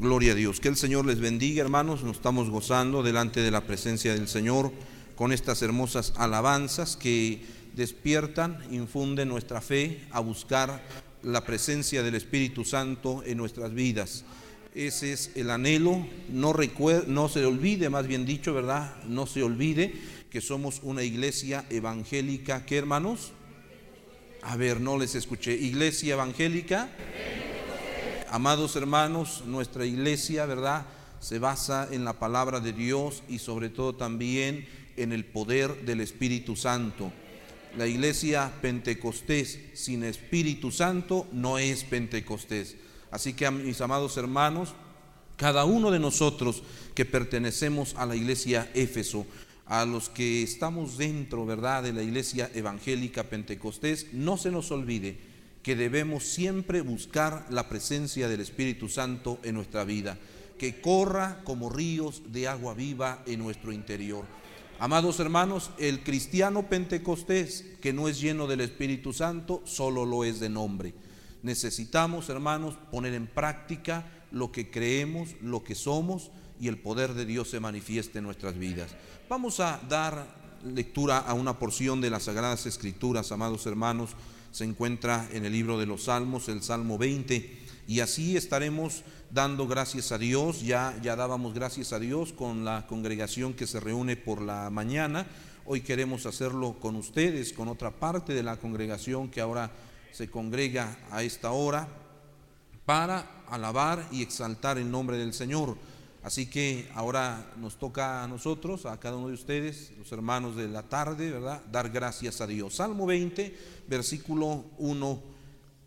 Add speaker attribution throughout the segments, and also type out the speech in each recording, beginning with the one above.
Speaker 1: Gloria a Dios. Que el Señor les bendiga, hermanos. Nos estamos gozando delante de la presencia del Señor con estas hermosas alabanzas que despiertan, infunden nuestra fe a buscar la presencia del Espíritu Santo en nuestras vidas. Ese es el anhelo. No, no se olvide, más bien dicho, ¿verdad? No se olvide que somos una iglesia evangélica. ¿Qué hermanos? A ver, no les escuché. Iglesia evangélica. Amados hermanos, nuestra iglesia, ¿verdad? Se basa en la palabra de Dios y sobre todo también en el poder del Espíritu Santo. La iglesia pentecostés sin Espíritu Santo no es pentecostés. Así que mis amados hermanos, cada uno de nosotros que pertenecemos a la iglesia Éfeso, a los que estamos dentro, ¿verdad?, de la iglesia evangélica pentecostés, no se nos olvide que debemos siempre buscar la presencia del Espíritu Santo en nuestra vida, que corra como ríos de agua viva en nuestro interior. Amados hermanos, el cristiano pentecostés que no es lleno del Espíritu Santo, solo lo es de nombre. Necesitamos, hermanos, poner en práctica lo que creemos, lo que somos, y el poder de Dios se manifieste en nuestras vidas. Vamos a dar lectura a una porción de las Sagradas Escrituras, amados hermanos, se encuentra en el libro de los Salmos, el Salmo 20, y así estaremos dando gracias a Dios, ya, ya dábamos gracias a Dios con la congregación que se reúne por la mañana, hoy queremos hacerlo con ustedes, con otra parte de la congregación que ahora se congrega a esta hora para alabar y exaltar el nombre del Señor. Así que ahora nos toca a nosotros, a cada uno de ustedes, los hermanos de la tarde, ¿verdad? Dar gracias a Dios. Salmo 20, versículo 1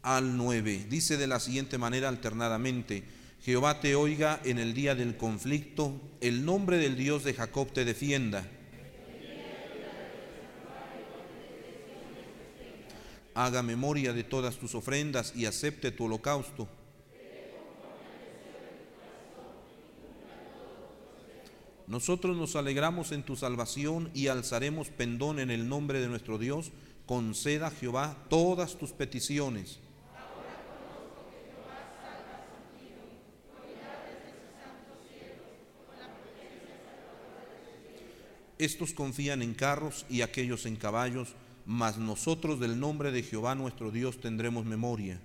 Speaker 1: al 9. Dice de la siguiente manera alternadamente, Jehová te oiga en el día del conflicto, el nombre del Dios de Jacob te defienda. Haga memoria de todas tus ofrendas y acepte tu holocausto Nosotros nos alegramos en tu salvación y alzaremos pendón en el nombre de nuestro Dios. Conceda Jehová todas tus peticiones. Estos confían en carros y aquellos en caballos, mas nosotros del nombre de Jehová nuestro Dios tendremos memoria.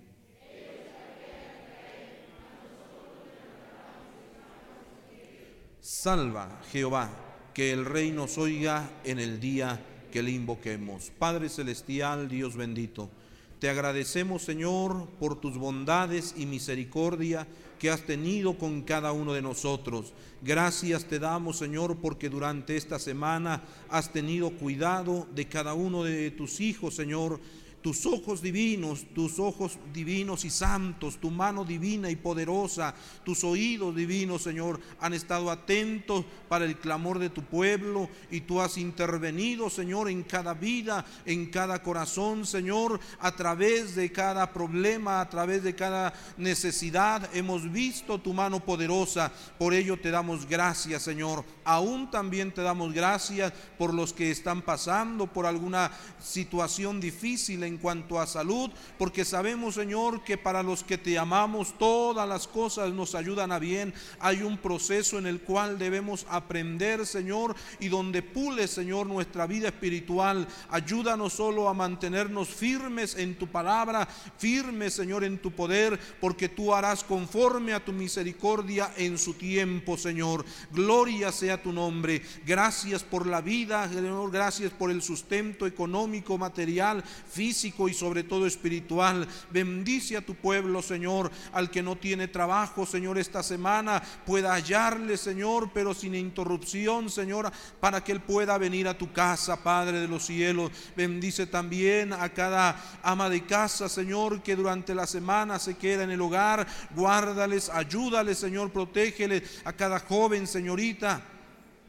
Speaker 1: Salva Jehová, que el rey nos oiga en el día que le invoquemos. Padre Celestial, Dios bendito, te agradecemos Señor por tus bondades y misericordia que has tenido con cada uno de nosotros. Gracias te damos Señor porque durante esta semana has tenido cuidado de cada uno de tus hijos Señor tus ojos divinos, tus ojos divinos y santos, tu mano divina y poderosa, tus oídos divinos, Señor, han estado atentos para el clamor de tu pueblo y tú has intervenido, Señor, en cada vida, en cada corazón, Señor, a través de cada problema, a través de cada necesidad. Hemos visto tu mano poderosa, por ello te damos gracias, Señor. Aún también te damos gracias por los que están pasando por alguna situación difícil en en cuanto a salud, porque sabemos, Señor, que para los que te amamos todas las cosas nos ayudan a bien. Hay un proceso en el cual debemos aprender, Señor, y donde pule, Señor, nuestra vida espiritual. Ayúdanos solo a mantenernos firmes en tu palabra, firmes, Señor, en tu poder, porque tú harás conforme a tu misericordia en su tiempo, Señor. Gloria sea tu nombre. Gracias por la vida, Señor. Gracias por el sustento económico, material, físico y sobre todo espiritual. Bendice a tu pueblo, Señor, al que no tiene trabajo, Señor, esta semana pueda hallarle, Señor, pero sin interrupción, Señor, para que él pueda venir a tu casa, Padre de los cielos. Bendice también a cada ama de casa, Señor, que durante la semana se queda en el hogar. Guárdales, ayúdales, Señor, protégeles a cada joven, señorita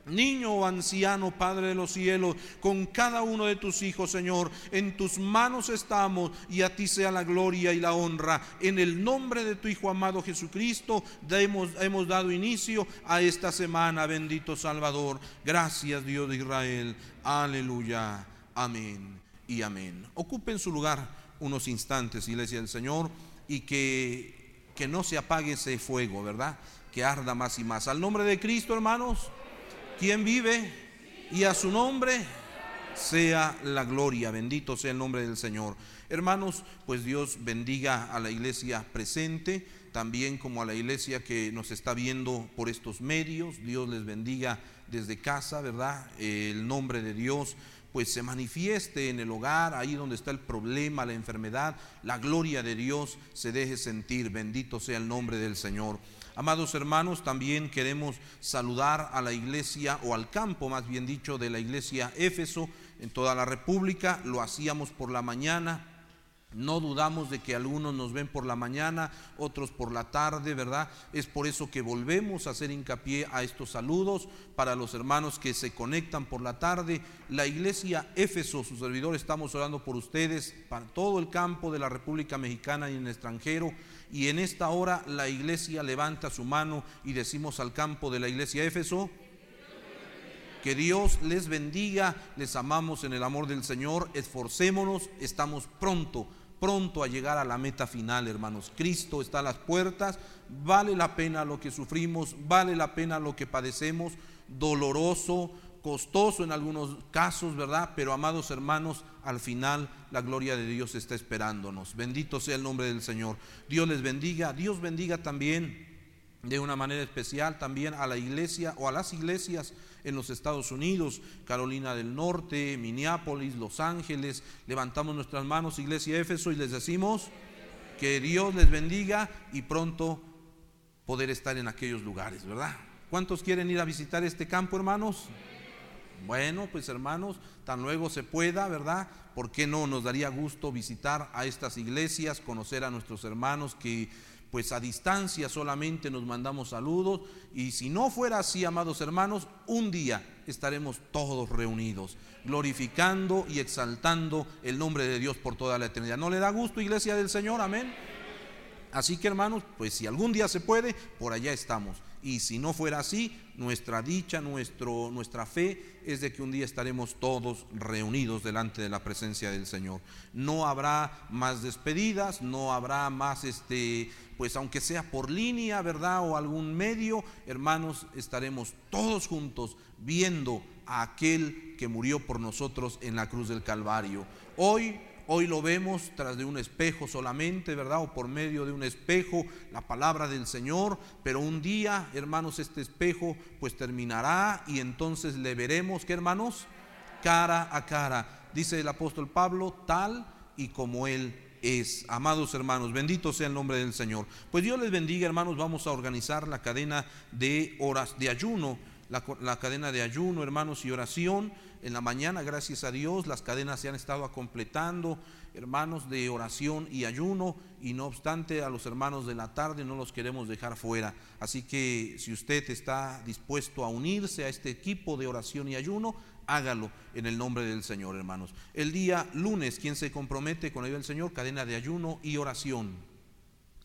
Speaker 1: niño o anciano, Padre de los cielos, con cada uno de tus hijos, Señor. En tus manos estamos y a ti sea la gloria y la honra. En el nombre de tu Hijo amado Jesucristo, hemos, hemos dado inicio a esta semana, bendito Salvador. Gracias, Dios de Israel. Aleluya. Amén y amén. Ocupen su lugar unos instantes, iglesia del Señor, y que que no se apague ese fuego, ¿verdad? Que arda más y más. Al nombre de Cristo, hermanos, quien vive y a su nombre sea la gloria. Bendito sea el nombre del Señor. Hermanos, pues Dios bendiga a la iglesia presente, también como a la iglesia que nos está viendo por estos medios. Dios les bendiga desde casa, ¿verdad? El nombre de Dios pues se manifieste en el hogar, ahí donde está el problema, la enfermedad, la gloria de Dios se deje sentir. Bendito sea el nombre del Señor. Amados hermanos, también queremos saludar a la iglesia o al campo, más bien dicho, de la iglesia Éfeso en toda la República. Lo hacíamos por la mañana no dudamos de que algunos nos ven por la mañana, otros por la tarde, ¿verdad? Es por eso que volvemos a hacer hincapié a estos saludos para los hermanos que se conectan por la tarde. La iglesia Éfeso, su servidor, estamos orando por ustedes, para todo el campo de la República Mexicana y en el extranjero. Y en esta hora la iglesia levanta su mano y decimos al campo de la iglesia Éfeso, que Dios les bendiga, les amamos en el amor del Señor, esforcémonos, estamos pronto, pronto a llegar a la meta final, hermanos. Cristo está a las puertas, vale la pena lo que sufrimos, vale la pena lo que padecemos, doloroso, costoso en algunos casos, ¿verdad? Pero amados hermanos, al final la gloria de Dios está esperándonos. Bendito sea el nombre del Señor. Dios les bendiga, Dios bendiga también de una manera especial también a la iglesia o a las iglesias en los Estados Unidos, Carolina del Norte, Minneapolis, Los Ángeles. Levantamos nuestras manos, Iglesia Éfeso, y les decimos que Dios les bendiga y pronto poder estar en aquellos lugares, ¿verdad? ¿Cuántos quieren ir a visitar este campo, hermanos? Bueno, pues hermanos, tan luego se pueda, ¿verdad? ¿Por qué no nos daría gusto visitar a estas iglesias, conocer a nuestros hermanos que pues a distancia solamente nos mandamos saludos y si no fuera así, amados hermanos, un día estaremos todos reunidos, glorificando y exaltando el nombre de Dios por toda la eternidad. ¿No le da gusto, iglesia del Señor? Amén. Así que hermanos, pues si algún día se puede, por allá estamos. Y si no fuera así, nuestra dicha, nuestro, nuestra fe es de que un día estaremos todos reunidos delante de la presencia del Señor. No habrá más despedidas, no habrá más, este, pues aunque sea por línea, ¿verdad? O algún medio, hermanos, estaremos todos juntos viendo a aquel que murió por nosotros en la cruz del Calvario. Hoy Hoy lo vemos tras de un espejo solamente, ¿verdad? O por medio de un espejo, la palabra del Señor. Pero un día, hermanos, este espejo pues terminará y entonces le veremos, ¿qué hermanos? Cara a cara. Dice el apóstol Pablo, tal y como Él es. Amados hermanos, bendito sea el nombre del Señor. Pues Dios les bendiga, hermanos. Vamos a organizar la cadena de horas de ayuno. La, la cadena de ayuno, hermanos, y oración en la mañana, gracias a Dios, las cadenas se han estado completando, hermanos de oración y ayuno, y no obstante a los hermanos de la tarde no los queremos dejar fuera. Así que si usted está dispuesto a unirse a este equipo de oración y ayuno, hágalo en el nombre del Señor, hermanos. El día lunes, ¿quién se compromete con el del Señor? Cadena de ayuno y oración.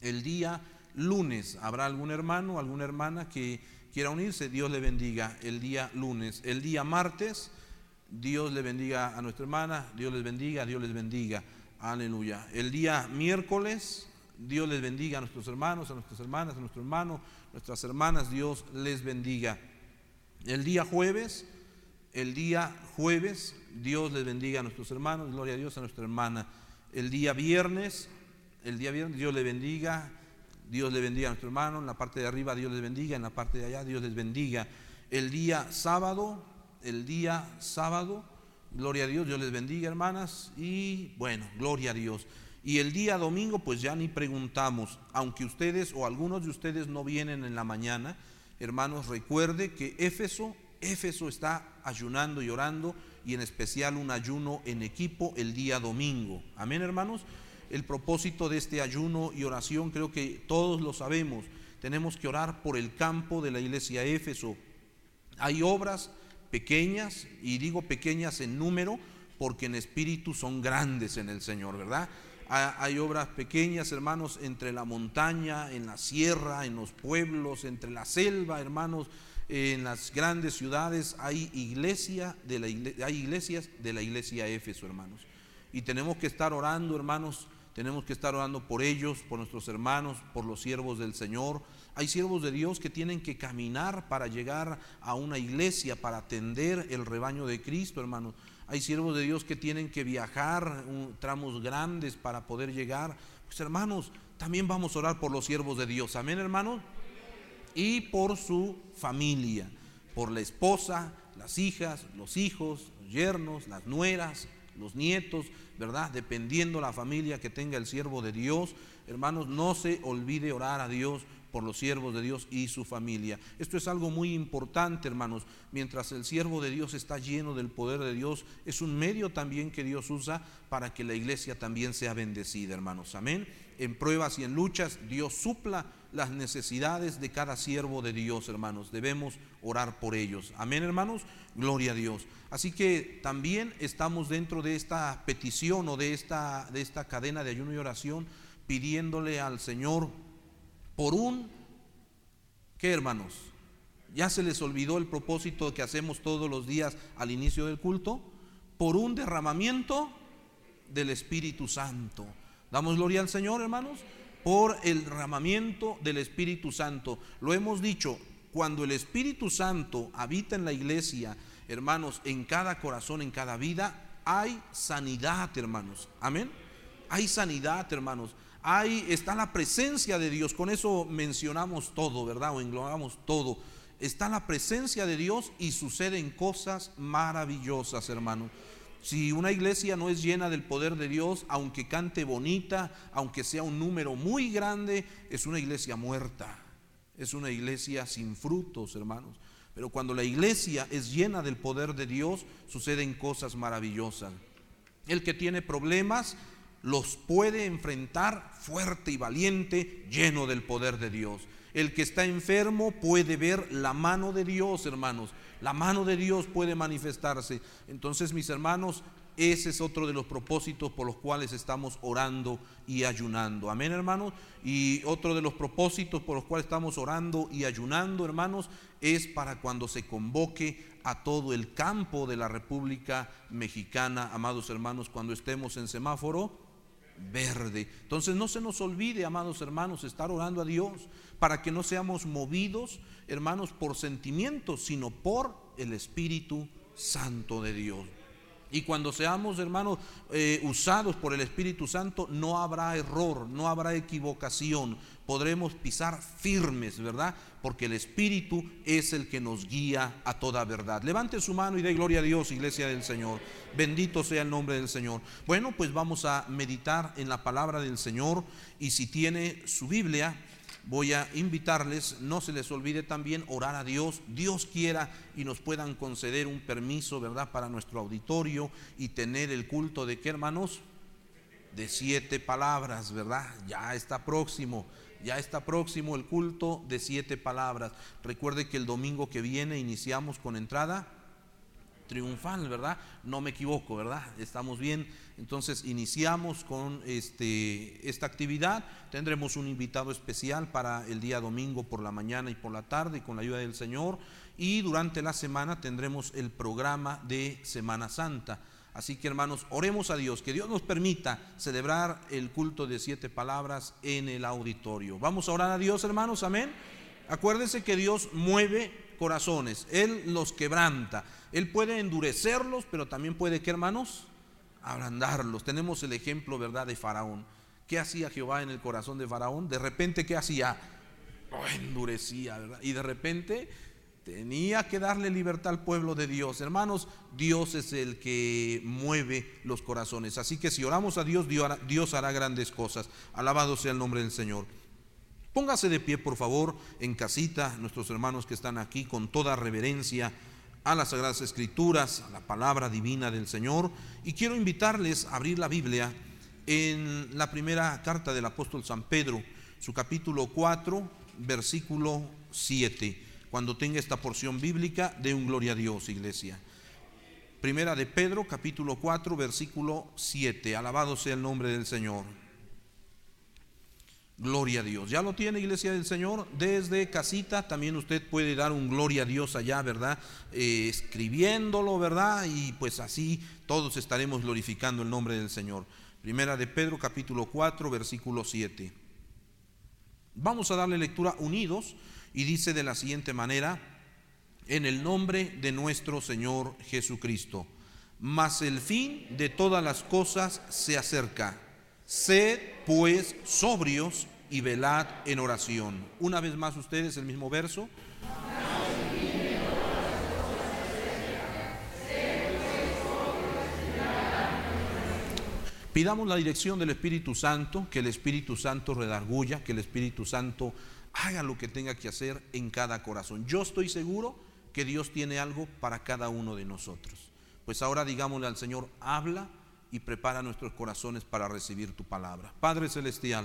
Speaker 1: El día lunes, ¿habrá algún hermano, alguna hermana que quiera unirse? Dios le bendiga. El día lunes. El día martes Dios le bendiga a nuestra hermana, Dios les bendiga, Dios les bendiga. Aleluya. El día miércoles, Dios les bendiga a nuestros hermanos, a nuestras hermanas, a nuestro hermano, nuestras hermanas, Dios les bendiga. El día jueves, el día jueves, Dios les bendiga a nuestros hermanos, gloria a Dios a nuestra hermana. El día viernes, el día viernes, Dios le bendiga, Dios le bendiga a nuestro hermano, en la parte de arriba Dios les bendiga, en la parte de allá Dios les bendiga. El día sábado, el día sábado. Gloria a Dios, Dios les bendiga hermanas. Y bueno, gloria a Dios. Y el día domingo pues ya ni preguntamos, aunque ustedes o algunos de ustedes no vienen en la mañana, hermanos, recuerde que Éfeso, Éfeso está ayunando y orando y en especial un ayuno en equipo el día domingo. Amén, hermanos. El propósito de este ayuno y oración creo que todos lo sabemos. Tenemos que orar por el campo de la iglesia Éfeso. Hay obras pequeñas, y digo pequeñas en número, porque en espíritu son grandes en el Señor, ¿verdad? Hay obras pequeñas, hermanos, entre la montaña, en la sierra, en los pueblos, entre la selva, hermanos, en las grandes ciudades hay iglesia de la hay iglesias de la iglesia Éfeso, hermanos. Y tenemos que estar orando, hermanos, tenemos que estar orando por ellos, por nuestros hermanos, por los siervos del Señor. Hay siervos de Dios que tienen que caminar para llegar a una iglesia, para atender el rebaño de Cristo, hermanos. Hay siervos de Dios que tienen que viajar tramos grandes para poder llegar. Pues hermanos, también vamos a orar por los siervos de Dios. Amén, hermanos. Y por su familia, por la esposa, las hijas, los hijos, los yernos, las nueras, los nietos, ¿verdad? Dependiendo la familia que tenga el siervo de Dios. Hermanos, no se olvide orar a Dios por los siervos de Dios y su familia. Esto es algo muy importante, hermanos. Mientras el siervo de Dios está lleno del poder de Dios, es un medio también que Dios usa para que la iglesia también sea bendecida, hermanos. Amén. En pruebas y en luchas, Dios supla las necesidades de cada siervo de Dios, hermanos. Debemos orar por ellos. Amén, hermanos. Gloria a Dios. Así que también estamos dentro de esta petición o de esta, de esta cadena de ayuno y oración pidiéndole al Señor por un, ¿qué hermanos? ¿Ya se les olvidó el propósito que hacemos todos los días al inicio del culto? Por un derramamiento del Espíritu Santo. Damos gloria al Señor, hermanos, por el derramamiento del Espíritu Santo. Lo hemos dicho, cuando el Espíritu Santo habita en la iglesia, hermanos, en cada corazón, en cada vida, hay sanidad, hermanos. Amén. Hay sanidad, hermanos. Ahí está la presencia de Dios. Con eso mencionamos todo, ¿verdad? O englobamos todo. Está la presencia de Dios y suceden cosas maravillosas, hermanos. Si una iglesia no es llena del poder de Dios, aunque cante bonita, aunque sea un número muy grande, es una iglesia muerta. Es una iglesia sin frutos, hermanos. Pero cuando la iglesia es llena del poder de Dios, suceden cosas maravillosas. El que tiene problemas los puede enfrentar fuerte y valiente, lleno del poder de Dios. El que está enfermo puede ver la mano de Dios, hermanos. La mano de Dios puede manifestarse. Entonces, mis hermanos, ese es otro de los propósitos por los cuales estamos orando y ayunando. Amén, hermanos. Y otro de los propósitos por los cuales estamos orando y ayunando, hermanos, es para cuando se convoque a todo el campo de la República Mexicana, amados hermanos, cuando estemos en semáforo verde. Entonces no se nos olvide, amados hermanos, estar orando a Dios para que no seamos movidos, hermanos, por sentimientos, sino por el Espíritu Santo de Dios. Y cuando seamos, hermanos, eh, usados por el Espíritu Santo, no habrá error, no habrá equivocación. Podremos pisar firmes, ¿verdad? Porque el Espíritu es el que nos guía a toda verdad. Levante su mano y dé gloria a Dios, iglesia del Señor. Bendito sea el nombre del Señor. Bueno, pues vamos a meditar en la palabra del Señor. Y si tiene su Biblia, voy a invitarles, no se les olvide también orar a Dios, Dios quiera y nos puedan conceder un permiso, ¿verdad?, para nuestro auditorio y tener el culto de qué, hermanos? De siete palabras, ¿verdad? Ya está próximo, ya está próximo el culto de siete palabras. Recuerde que el domingo que viene iniciamos con entrada triunfal, ¿verdad? No me equivoco, ¿verdad? Estamos bien. Entonces iniciamos con este, esta actividad. Tendremos un invitado especial para el día domingo por la mañana y por la tarde con la ayuda del Señor. Y durante la semana tendremos el programa de Semana Santa. Así que hermanos, oremos a Dios, que Dios nos permita celebrar el culto de siete palabras en el auditorio. Vamos a orar a Dios, hermanos, amén. Acuérdense que Dios mueve corazones, Él los quebranta. Él puede endurecerlos, pero también puede, ¿qué hermanos? Ablandarlos. Tenemos el ejemplo, ¿verdad?, de Faraón. ¿Qué hacía Jehová en el corazón de Faraón? De repente, ¿qué hacía? Oh, endurecía, ¿verdad? Y de repente tenía que darle libertad al pueblo de Dios. Hermanos, Dios es el que mueve los corazones. Así que si oramos a Dios, Dios hará grandes cosas. Alabado sea el nombre del Señor. Póngase de pie, por favor, en casita, nuestros hermanos que están aquí, con toda reverencia a las Sagradas Escrituras, a la palabra divina del Señor. Y quiero invitarles a abrir la Biblia en la primera carta del apóstol San Pedro, su capítulo 4, versículo 7. Cuando tenga esta porción bíblica, de un gloria a Dios, iglesia. Primera de Pedro, capítulo 4, versículo 7. Alabado sea el nombre del Señor. Gloria a Dios. Ya lo tiene, iglesia del Señor. Desde casita también usted puede dar un gloria a Dios allá, ¿verdad? Eh, escribiéndolo, ¿verdad? Y pues así todos estaremos glorificando el nombre del Señor. Primera de Pedro capítulo 4 versículo 7. Vamos a darle lectura unidos y dice de la siguiente manera, en el nombre de nuestro Señor Jesucristo. Mas el fin de todas las cosas se acerca. Sed pues sobrios y velad en oración. Una vez más ustedes el mismo verso. Pidamos la dirección del Espíritu Santo, que el Espíritu Santo redarguya, que el Espíritu Santo haga lo que tenga que hacer en cada corazón. Yo estoy seguro que Dios tiene algo para cada uno de nosotros. Pues ahora digámosle al Señor, habla y prepara nuestros corazones para recibir tu palabra. Padre Celestial,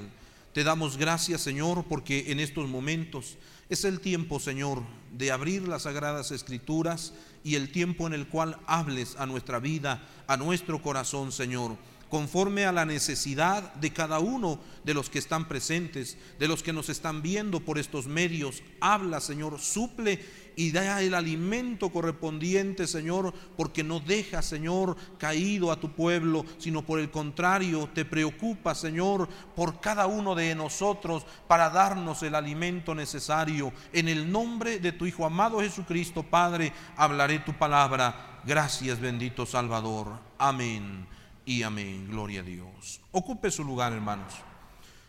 Speaker 1: te damos gracias, Señor, porque en estos momentos es el tiempo, Señor, de abrir las sagradas escrituras y el tiempo en el cual hables a nuestra vida, a nuestro corazón, Señor conforme a la necesidad de cada uno de los que están presentes, de los que nos están viendo por estos medios. Habla, Señor, suple y da el alimento correspondiente, Señor, porque no deja, Señor, caído a tu pueblo, sino por el contrario, te preocupa, Señor, por cada uno de nosotros para darnos el alimento necesario. En el nombre de tu Hijo amado Jesucristo, Padre, hablaré tu palabra. Gracias, bendito Salvador. Amén y amén. Gloria a Dios. Ocupe su lugar, hermanos.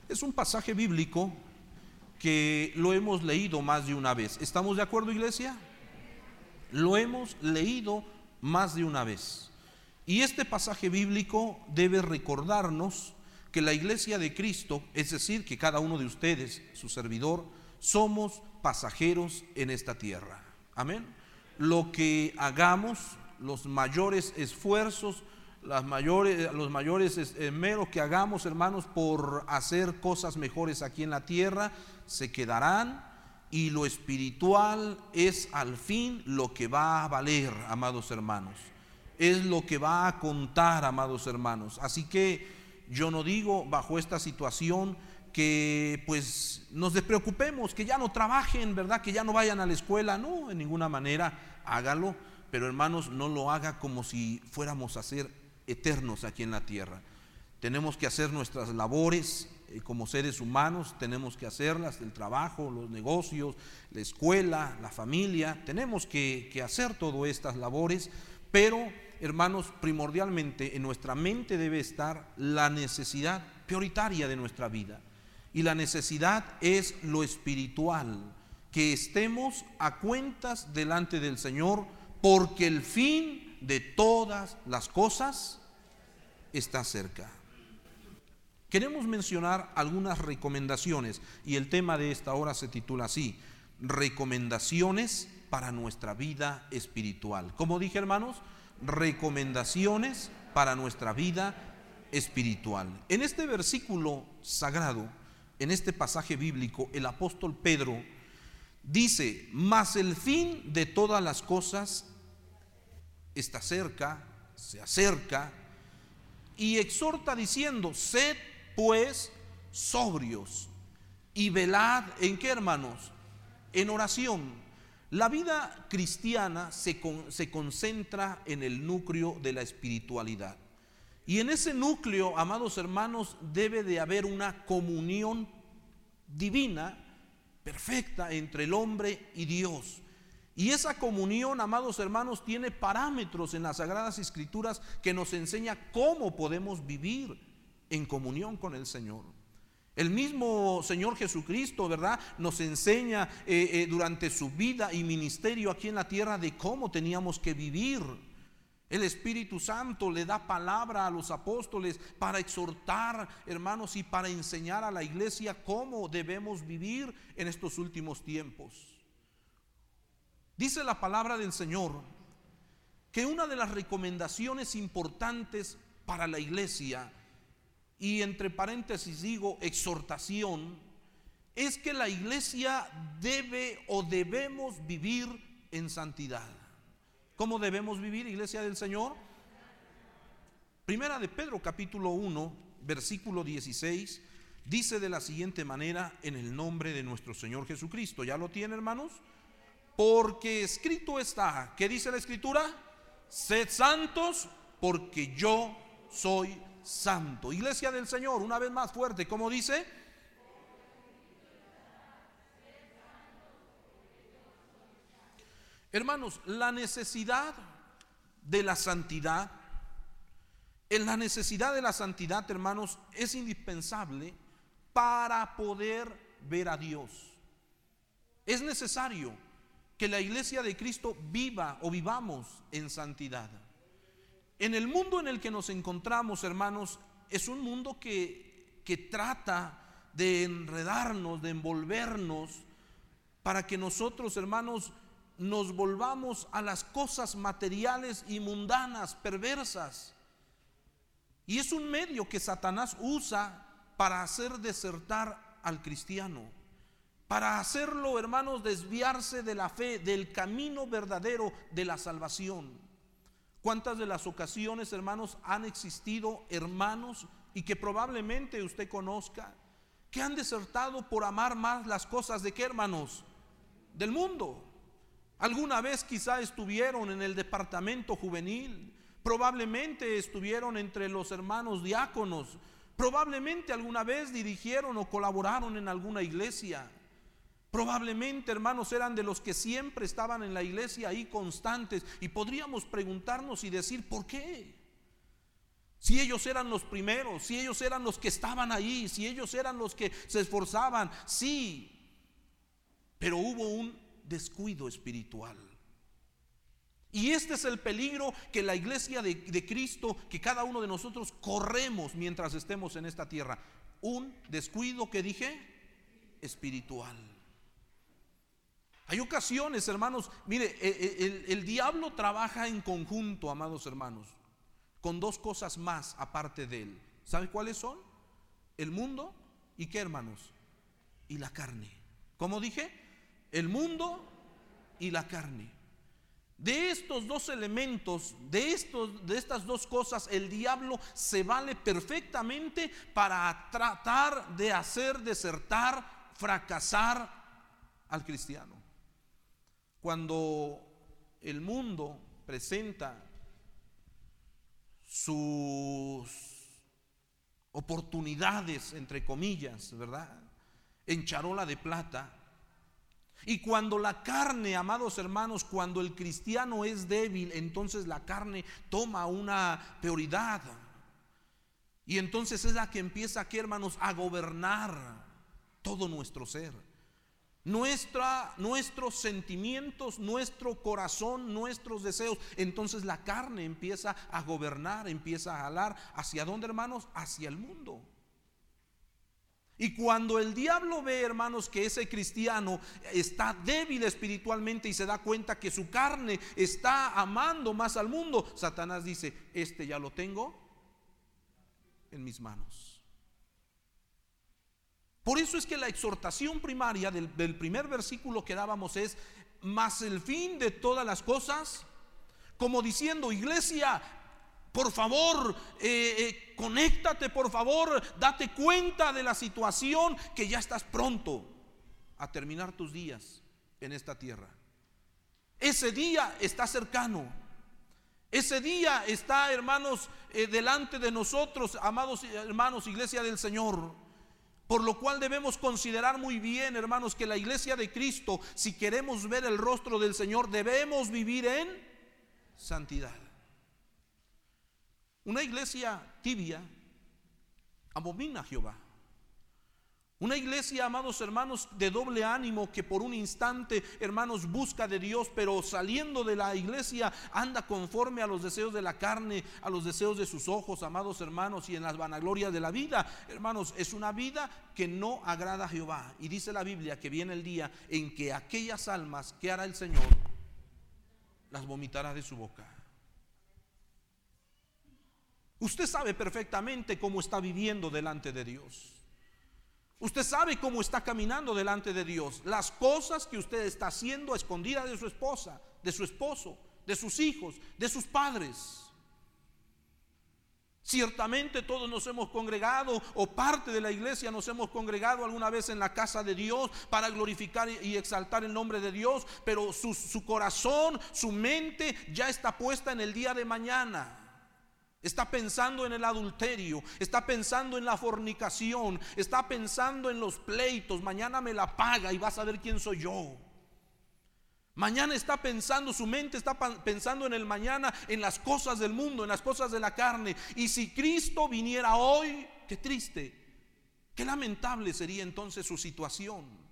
Speaker 1: Es un pasaje bíblico que lo hemos leído más de una vez. ¿Estamos de acuerdo, iglesia? Lo hemos leído más de una vez. Y este pasaje bíblico debe recordarnos que la iglesia de Cristo, es decir, que cada uno de ustedes, su servidor, somos pasajeros en esta tierra. Amén. Lo que hagamos, los mayores esfuerzos, las mayores, los mayores esmeros que hagamos, hermanos, por hacer cosas mejores aquí en la tierra, se quedarán y lo espiritual es al fin lo que va a valer, amados hermanos. Es lo que va a contar, amados hermanos. Así que yo no digo bajo esta situación que pues nos despreocupemos, que ya no trabajen, ¿verdad? Que ya no vayan a la escuela. No, en ninguna manera hágalo, pero hermanos, no lo haga como si fuéramos a hacer eternos aquí en la tierra. Tenemos que hacer nuestras labores eh, como seres humanos, tenemos que hacerlas, el trabajo, los negocios, la escuela, la familia, tenemos que, hacer todas estas labores, pero hermanos, primordialmente en nuestra mente debe estar la necesidad prioritaria de nuestra vida. Y la necesidad es lo espiritual, que estemos a cuentas delante del Señor, porque el fin de todas las cosas está cerca. Queremos mencionar algunas recomendaciones y el tema de esta hora se titula así, recomendaciones para nuestra vida espiritual. Como dije hermanos, recomendaciones para nuestra vida espiritual. En este versículo sagrado, en este pasaje bíblico, el apóstol Pedro dice, mas el fin de todas las cosas está cerca, se acerca, y exhorta diciendo, sed pues sobrios y velad en qué hermanos? En oración. La vida cristiana se, se concentra en el núcleo de la espiritualidad. Y en ese núcleo, amados hermanos, debe de haber una comunión divina, perfecta, entre el hombre y Dios. Y esa comunión, amados hermanos, tiene parámetros en las Sagradas Escrituras que nos enseña cómo podemos vivir en comunión con el Señor. El mismo Señor Jesucristo, ¿verdad? Nos enseña eh, eh, durante su vida y ministerio aquí en la tierra de cómo teníamos que vivir. El Espíritu Santo le da palabra a los apóstoles para exhortar, hermanos, y para enseñar a la iglesia cómo debemos vivir en estos últimos tiempos. Dice la palabra del Señor que una de las recomendaciones importantes para la iglesia, y entre paréntesis digo exhortación, es que la iglesia debe o debemos vivir en santidad. ¿Cómo debemos vivir, iglesia del Señor? Primera de Pedro capítulo 1, versículo 16, dice de la siguiente manera en el nombre de nuestro Señor Jesucristo. ¿Ya lo tiene, hermanos? Porque escrito está, ¿qué dice la escritura? Sed santos porque yo soy santo. Iglesia del Señor, una vez más fuerte, como dice? Hermanos, la necesidad de la santidad, en la necesidad de la santidad, hermanos, es indispensable para poder ver a Dios. Es necesario que la iglesia de Cristo viva o vivamos en santidad. En el mundo en el que nos encontramos, hermanos, es un mundo que, que trata de enredarnos, de envolvernos, para que nosotros, hermanos, nos volvamos a las cosas materiales y mundanas, perversas. Y es un medio que Satanás usa para hacer desertar al cristiano, para hacerlo, hermanos, desviarse de la fe, del camino verdadero de la salvación. ¿Cuántas de las ocasiones, hermanos, han existido hermanos y que probablemente usted conozca, que han desertado por amar más las cosas de qué, hermanos? Del mundo. Alguna vez quizá estuvieron en el departamento juvenil, probablemente estuvieron entre los hermanos diáconos, probablemente alguna vez dirigieron o colaboraron en alguna iglesia. Probablemente, hermanos, eran de los que siempre estaban en la iglesia ahí constantes y podríamos preguntarnos y decir, ¿por qué? Si ellos eran los primeros, si ellos eran los que estaban ahí, si ellos eran los que se esforzaban, sí, pero hubo un descuido espiritual. Y este es el peligro que la iglesia de, de, Cristo, que cada uno de nosotros corremos mientras estemos en esta tierra. Un descuido que dije espiritual. Hay ocasiones, hermanos, mire, e, e, el, diablo trabaja en conjunto, amados hermanos, con dos cosas más aparte de él. ¿Sabe cuáles son? El mundo y qué, hermanos? Y la carne. ¿Cómo dije? el mundo y la carne. De estos dos elementos, de, estos, de estas dos cosas, el diablo se vale perfectamente para tratar de hacer desertar, fracasar al cristiano. Cuando el mundo presenta sus oportunidades, entre comillas, ¿verdad? En charola de plata, y cuando la carne, amados hermanos, cuando el cristiano es débil, entonces la carne toma una prioridad. Y entonces es la que empieza aquí, hermanos, a gobernar todo nuestro ser. Nuestra, nuestros sentimientos, nuestro corazón, nuestros deseos. Entonces la carne empieza a gobernar, empieza a jalar. ¿Hacia dónde, hermanos? Hacia el mundo. Y cuando el diablo ve, hermanos, que ese cristiano está débil espiritualmente y se da cuenta que su carne está amando más al mundo, Satanás dice, este ya lo tengo en mis manos. Por eso es que la exhortación primaria del, primer versículo que dábamos es, más el fin de todas las cosas, como diciendo, iglesia, por favor, eh, eh, conéctate, por favor, date cuenta de la situación que ya estás pronto a terminar tus días en esta tierra. Ese día está cercano. Ese día está, hermanos, eh, delante de nosotros, amados hermanos, iglesia del Señor. Por lo cual debemos considerar muy bien, hermanos, que la iglesia de Cristo, si queremos ver el rostro del Señor, debemos vivir en santidad. Una iglesia tibia abomina a Jehová. Una iglesia, amados hermanos, de doble ánimo que por un instante, hermanos, busca de Dios, pero saliendo de la iglesia anda conforme a los deseos de la carne, a los deseos de sus ojos, amados hermanos, y en las vanaglorias de la vida. Hermanos, es una vida que no agrada a Jehová. Y dice la Biblia que viene el día en que aquellas almas que hará el Señor las vomitará de su boca. Usted sabe perfectamente cómo está viviendo delante de Dios. Usted sabe cómo está caminando delante de Dios. Las cosas que usted está haciendo a escondidas de su esposa, de su esposo, de sus hijos, de sus padres. Ciertamente todos nos hemos congregado o parte de la iglesia nos hemos congregado alguna vez en la casa de Dios para glorificar y exaltar el nombre de Dios, pero su, su corazón, su mente ya está puesta en el día de mañana. Está pensando en el adulterio, está pensando en la fornicación, está pensando en los pleitos. Mañana me la paga y vas a ver quién soy yo. Mañana está pensando, su mente está pensando en el mañana, en las cosas del mundo, en las cosas de la carne. Y si Cristo viniera hoy, qué triste, qué lamentable sería entonces su situación.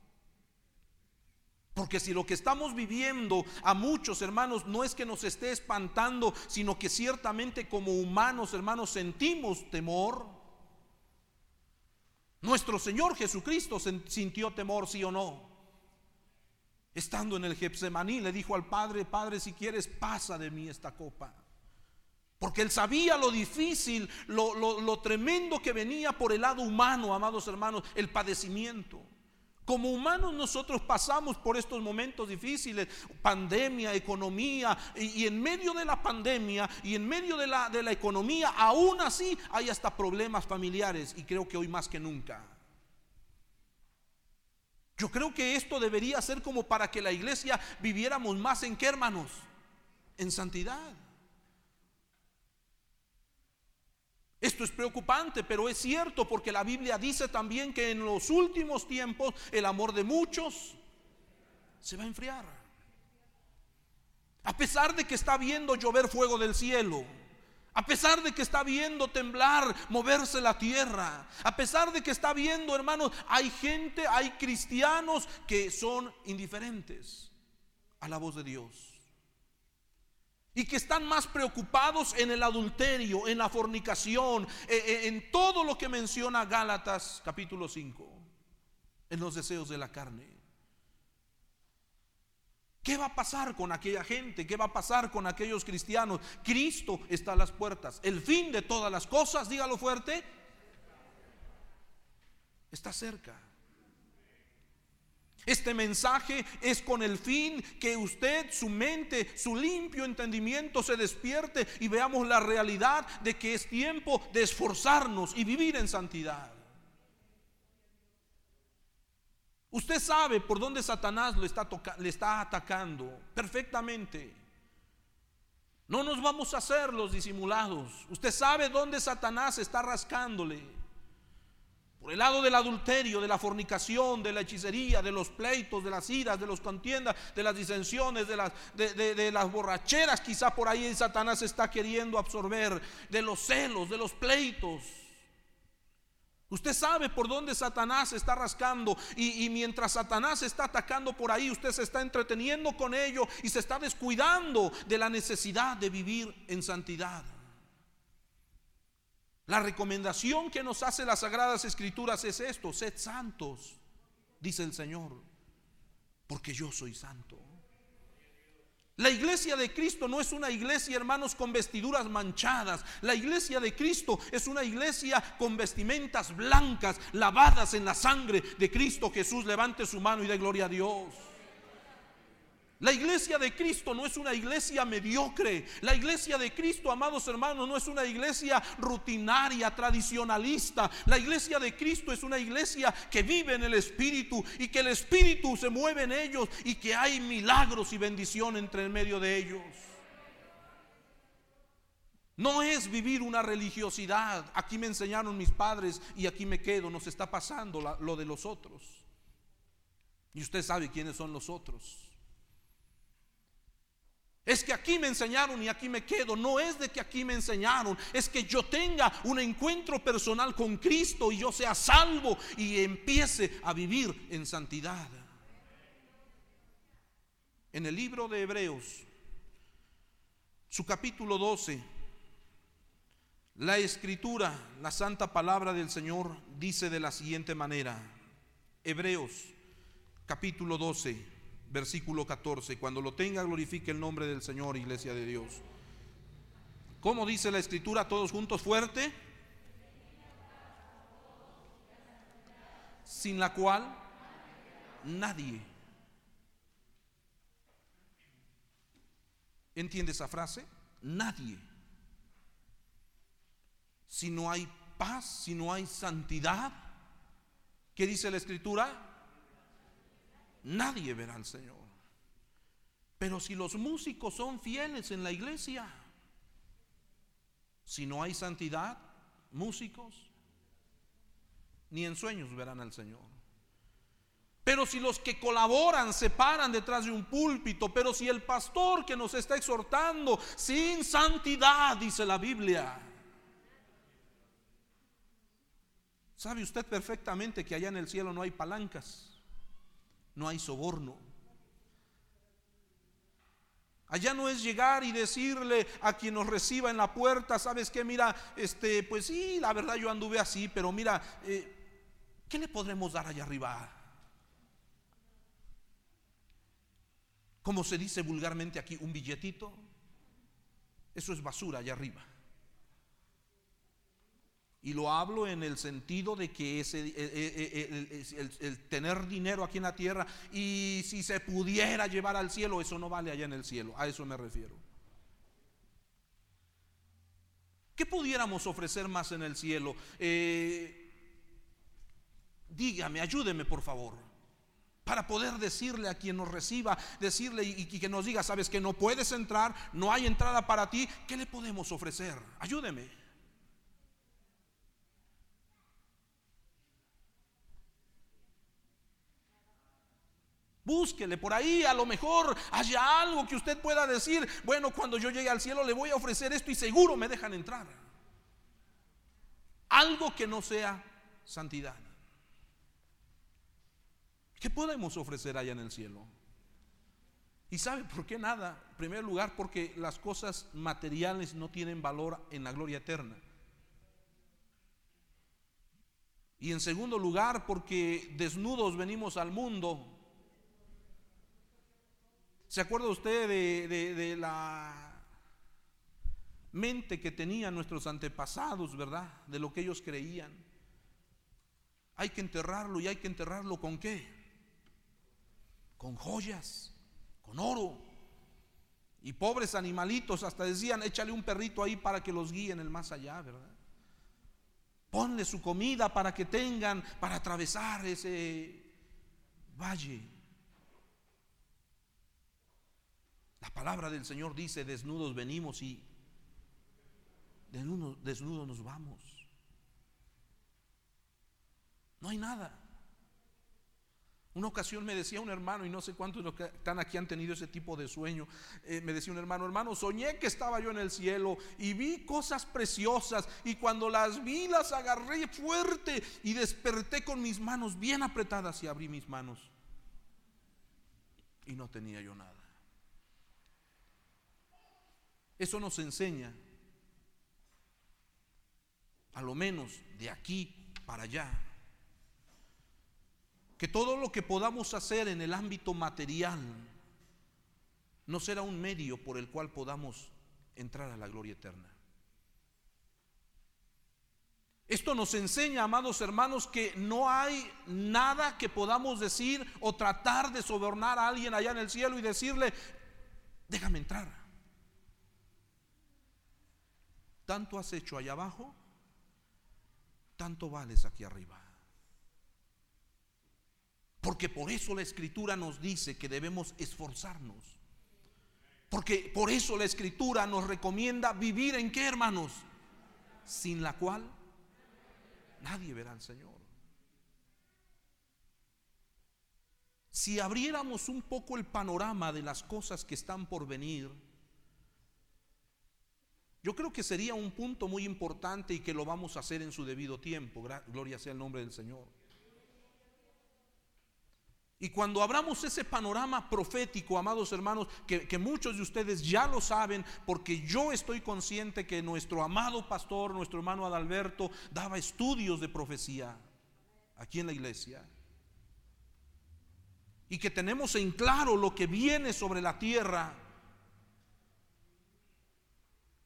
Speaker 1: Porque si lo que estamos viviendo a muchos hermanos no es que nos esté espantando, sino que ciertamente como humanos hermanos sentimos temor. Nuestro Señor Jesucristo sintió temor, sí o no. Estando en el Getsemaní, le dijo al Padre, Padre, si quieres, pasa de mí esta copa. Porque él sabía lo difícil, lo, lo, tremendo que venía por el lado humano, amados hermanos, el padecimiento. Como humanos nosotros pasamos por estos momentos difíciles, pandemia, economía, y, en medio de la pandemia y en medio de la, de la economía, aún así hay hasta problemas familiares, y creo que hoy más que nunca. Yo creo que esto debería ser como para que la iglesia viviéramos más en qué hermanos? En santidad. Esto es preocupante, pero es cierto porque la Biblia dice también que en los últimos tiempos el amor de muchos se va a enfriar. A pesar de que está viendo llover fuego del cielo, a pesar de que está viendo temblar, moverse la tierra. A pesar de que está viendo, hermanos, hay gente, hay cristianos que son indiferentes a la voz de Dios. Y que están más preocupados en el adulterio, en la fornicación, eh, eh, en todo lo que menciona Gálatas capítulo 5, en los deseos de la carne. ¿Qué va a pasar con aquella gente? ¿Qué va a pasar con aquellos cristianos? Cristo está a las puertas. El fin de todas las cosas, dígalo fuerte, está cerca. Este mensaje es con el fin que usted, su mente, su limpio entendimiento se despierte y veamos la realidad de que es tiempo de esforzarnos y vivir en santidad. Usted sabe por dónde Satanás le está, le está atacando perfectamente. No nos vamos a hacer los disimulados. Usted sabe dónde Satanás está rascándole. Por el lado del adulterio, de la fornicación, de la hechicería, de los pleitos, de las iras, de los contiendas, de las disensiones, de las, las borracheras, quizá por ahí Satanás está queriendo absorber, de los celos, de los pleitos. Usted sabe por dónde Satanás está rascando y, mientras Satanás está atacando por ahí, usted se está entreteniendo con ello y se está descuidando de la necesidad de vivir en santidad. La recomendación que nos hace las Sagradas Escrituras es esto, sed santos, dice el Señor, porque yo soy santo. La iglesia de Cristo no es una iglesia, hermanos, con vestiduras manchadas. La iglesia de Cristo es una iglesia con vestimentas blancas, lavadas en la sangre de Cristo Jesús. Levante su mano y dé gloria a Dios. La iglesia de Cristo no es una iglesia mediocre. La iglesia de Cristo, amados hermanos, no es una iglesia rutinaria, tradicionalista. La iglesia de Cristo es una iglesia que vive en el Espíritu y que el Espíritu se mueve en ellos y que hay milagros y bendición entre el medio de ellos. No es vivir una religiosidad. Aquí me enseñaron mis padres y aquí me quedo. Nos está pasando lo de los otros. Y usted sabe quiénes son los otros. Es que aquí me enseñaron y aquí me quedo. No es de que aquí me enseñaron. Es que yo tenga un encuentro personal con Cristo y yo sea salvo y empiece a vivir en santidad. En el libro de Hebreos, su capítulo 12, la escritura, la santa palabra del Señor dice de la siguiente manera. Hebreos, capítulo 12 versículo 14. Cuando lo tenga, glorifique el nombre del Señor, iglesia de Dios. ¿Cómo dice la escritura? Todos juntos fuerte. Sin la cual nadie. ¿Entiende esa frase? Nadie. Si no hay paz, si no hay santidad, ¿qué dice la escritura? Nadie verá al Señor. Pero si los músicos son fieles en la iglesia, Si no hay santidad, músicos, ni en sueños verán al Señor. Pero si los que colaboran se paran detrás de un púlpito, pero si el pastor que nos está exhortando sin santidad, dice la Biblia, sabe usted perfectamente que allá en el cielo no hay palancas, no hay soborno. Allá no es llegar y decirle a quien nos reciba en la puerta, sabes que mira, este, pues sí, la verdad yo anduve así, pero mira, eh, ¿qué le podremos dar allá arriba? Como se dice vulgarmente aquí, un billetito. Eso es basura allá arriba. Y lo hablo en el sentido de que eh, eh, eh, el, tener dinero aquí en la tierra y si se pudiera llevar al cielo, eso no vale allá en el cielo. A eso me refiero. ¿Qué pudiéramos ofrecer más en el cielo? dígame, ayúdeme por favor. Para poder decirle a quien nos reciba, decirle y, y que nos diga, sabes que no puedes entrar, no hay entrada para ti, ¿qué le podemos ofrecer? Ayúdeme. Búsquele por ahí, a lo mejor haya algo que usted pueda decir, bueno, cuando yo llegue al cielo le voy a ofrecer esto y seguro me dejan entrar. Algo que no sea santidad. ¿Qué podemos ofrecer allá en el cielo? ¿Y sabe por qué nada? En primer lugar, porque las cosas materiales no tienen valor en la gloria eterna. Y en segundo lugar, porque desnudos venimos al mundo ¿Se acuerda usted de, la mente que tenían nuestros antepasados, verdad? De lo que ellos creían. Hay que enterrarlo y hay que enterrarlo con qué? Con joyas, con oro. Y pobres animalitos hasta decían, échale un perrito ahí para que los guíen el más allá, ¿verdad? Ponle su comida para que tengan, para atravesar ese valle. La palabra del Señor dice, desnudos venimos y desnudos, nos vamos. No hay nada. Una ocasión me decía un hermano, y no sé cuántos que están aquí han tenido ese tipo de sueño, eh, me decía un hermano, hermano, soñé que estaba yo en el cielo y vi cosas preciosas y cuando las vi las agarré fuerte y desperté con mis manos bien apretadas y abrí mis manos y no tenía yo nada. Eso nos enseña, a lo menos de aquí para allá, que todo lo que podamos hacer en el ámbito material no será un medio por el cual podamos entrar a la gloria eterna. Esto nos enseña, amados hermanos, que no hay nada que podamos decir o tratar de sobornar a alguien allá en el cielo y decirle, déjame entrar. Tanto has hecho allá abajo, tanto vales aquí arriba. Porque por eso la escritura nos dice que debemos esforzarnos. Porque por eso la escritura nos recomienda vivir en qué, hermanos? Sin la cual nadie verá al Señor. Si abriéramos un poco el panorama de las cosas que están por venir, yo creo que sería un punto muy importante y que lo vamos a hacer en su debido tiempo. Gloria sea el nombre del Señor. Y cuando abramos ese panorama profético, amados hermanos, que, que, muchos de ustedes ya lo saben, porque yo estoy consciente que nuestro amado pastor, nuestro hermano Adalberto, daba estudios de profecía aquí en la iglesia. Y que tenemos en claro lo que viene sobre la tierra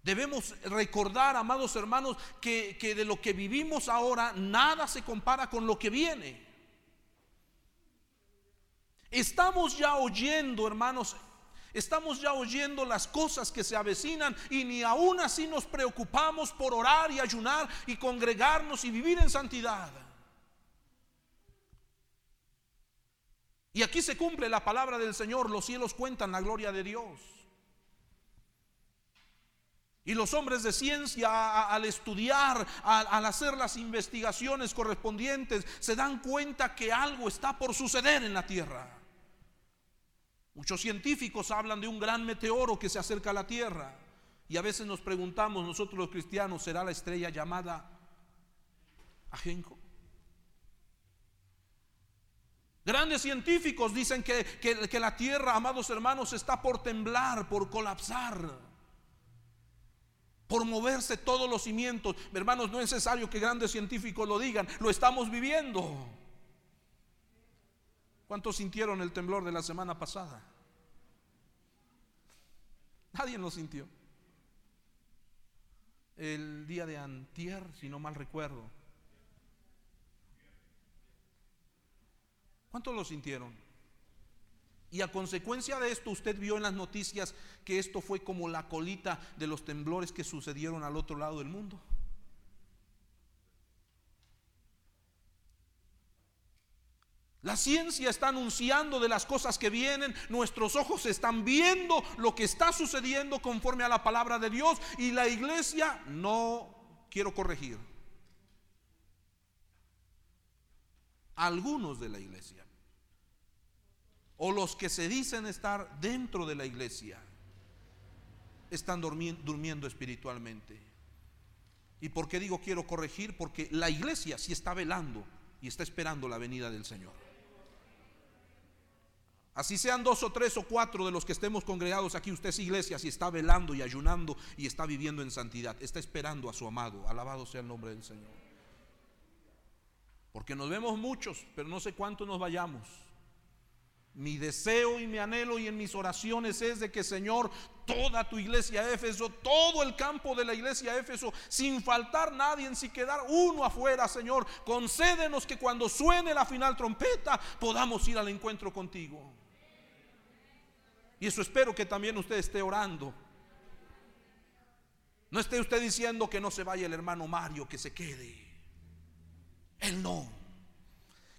Speaker 1: Debemos recordar, amados hermanos, que, de lo que vivimos ahora nada se compara con lo que viene. Estamos ya oyendo, hermanos, estamos ya oyendo las cosas que se avecinan y ni aún así nos preocupamos por orar y ayunar y congregarnos y vivir en santidad. Y aquí se cumple la palabra del Señor, los cielos cuentan la gloria de Dios. Y los hombres de ciencia al estudiar, al, hacer las investigaciones correspondientes, se dan cuenta que algo está por suceder en la Tierra. Muchos científicos hablan de un gran meteoro que se acerca a la Tierra. Y a veces nos preguntamos, nosotros los cristianos, ¿será la estrella llamada Ajenco? Grandes científicos dicen que, que la Tierra, amados hermanos, está por temblar, por colapsar por moverse todos los cimientos. Hermanos, no es necesario que grandes científicos lo digan, lo estamos viviendo. ¿Cuántos sintieron el temblor de la semana pasada? Nadie lo sintió. El día de antier, si no mal recuerdo. ¿Cuántos lo sintieron? Y a consecuencia de esto, usted vio en las noticias que esto fue como la colita de los temblores que sucedieron al otro lado del mundo. La ciencia está anunciando de las cosas que vienen, nuestros ojos están viendo lo que está sucediendo conforme a la palabra de Dios y la iglesia no quiero corregir. Algunos de la iglesia o los que se dicen estar dentro de la iglesia están durmiendo, espiritualmente. ¿Y por qué digo quiero corregir? Porque la iglesia sí está velando y está esperando la venida del Señor. Así sean dos o tres o cuatro de los que estemos congregados aquí, usted es iglesia, si está velando y ayunando y está viviendo en santidad, está esperando a su amado. Alabado sea el nombre del Señor. Porque nos vemos muchos, pero no sé cuántos nos vayamos. Mi deseo y mi anhelo y en mis oraciones es de que Señor, toda tu iglesia Éfeso, todo el campo de la iglesia Éfeso, sin faltar nadie, en si quedar uno afuera, Señor, concédenos que cuando suene la final trompeta podamos ir al encuentro contigo. Y eso espero que también usted esté orando. No esté usted diciendo que no se vaya el hermano Mario, que se quede. Él no.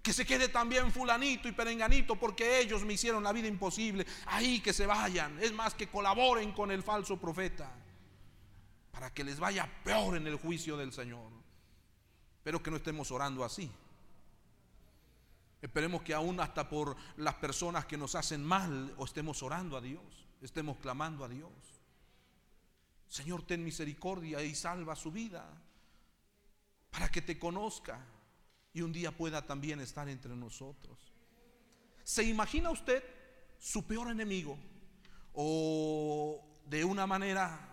Speaker 1: Que se quede también fulanito y perenganito porque ellos me hicieron la vida imposible. Ahí que se vayan. Es más que colaboren con el falso profeta. Para que les vaya peor en el juicio del Señor. Pero que no estemos orando así. Esperemos que aún hasta por las personas que nos hacen mal o estemos orando a Dios. Estemos clamando a Dios. Señor, ten misericordia y salva su vida. Para que te conozca y un día pueda también estar entre nosotros. ¿Se imagina usted su peor enemigo? O de una manera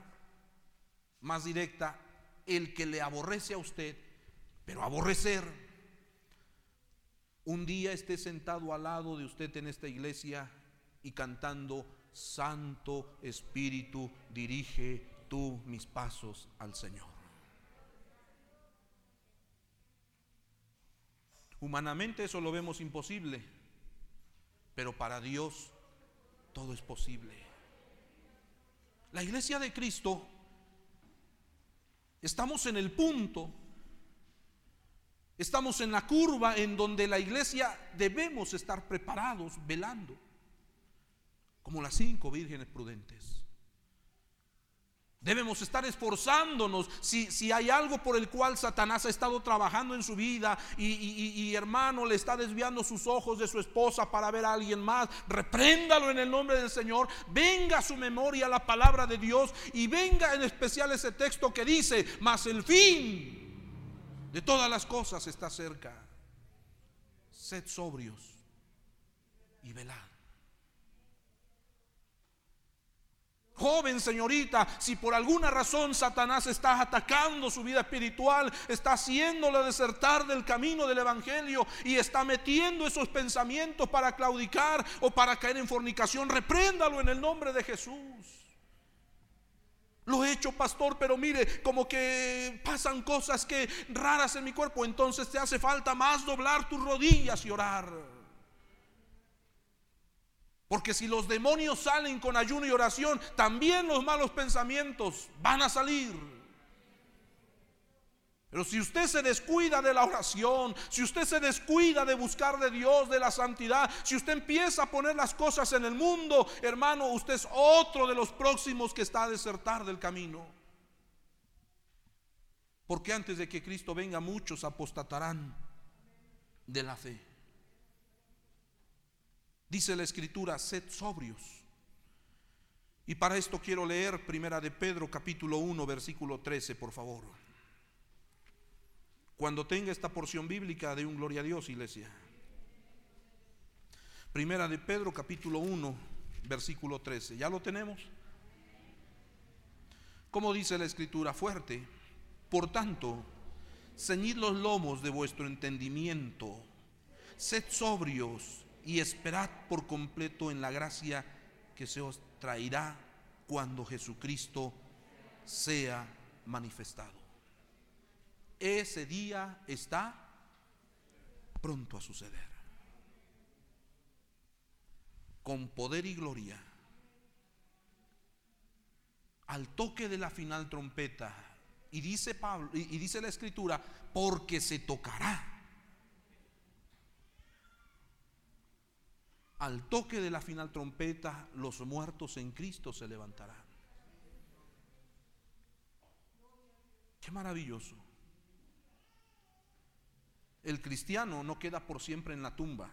Speaker 1: más directa, el que le aborrece a usted, pero aborrecer, un día esté sentado al lado de usted en esta iglesia y cantando, Santo Espíritu, dirige tú mis pasos al Señor. Humanamente eso lo vemos imposible, pero para Dios todo es posible. La iglesia de Cristo, estamos en el punto, estamos en la curva en donde la iglesia debemos estar preparados, velando, como las cinco vírgenes prudentes. Debemos estar esforzándonos si, si, hay algo por el cual Satanás ha estado trabajando en su vida y, y, hermano le está desviando sus ojos de su esposa para ver a alguien más. Repréndalo en el nombre del Señor. Venga su memoria la palabra de Dios y venga en especial ese texto que dice, mas el fin de todas las cosas está cerca. Sed sobrios y velad. Joven, señorita, si por alguna razón Satanás está atacando su vida espiritual, está haciéndole desertar del camino del Evangelio y está metiendo esos pensamientos para claudicar o para caer en fornicación, repréndalo en el nombre de Jesús. Lo he hecho, pastor, pero mire, como que pasan cosas que raras en mi cuerpo, entonces te hace falta más doblar tus rodillas y orar. Porque si los demonios salen con ayuno y oración, también los malos pensamientos van a salir. Pero si usted se descuida de la oración, si usted se descuida de buscar de Dios, de la santidad, si usted empieza a poner las cosas en el mundo, hermano, usted es otro de los próximos que está a desertar del camino. Porque antes de que Cristo venga muchos apostatarán de la fe. Dice la escritura, sed sobrios. Y para esto quiero leer Primera de Pedro capítulo 1 versículo 13, por favor. Cuando tenga esta porción bíblica de un gloria a Dios, iglesia. Primera de Pedro capítulo 1 versículo 13. ¿Ya lo tenemos? Como dice la escritura fuerte, por tanto, ceñid los lomos de vuestro entendimiento, sed sobrios y esperad por completo en la gracia que se os traerá cuando Jesucristo sea manifestado. Ese día está pronto a suceder. Con poder y gloria. Al toque de la final trompeta. Y dice Pablo, y dice la escritura, porque se tocará al toque de la final trompeta, los muertos en Cristo se levantarán. Qué maravilloso. El cristiano no queda por siempre en la tumba.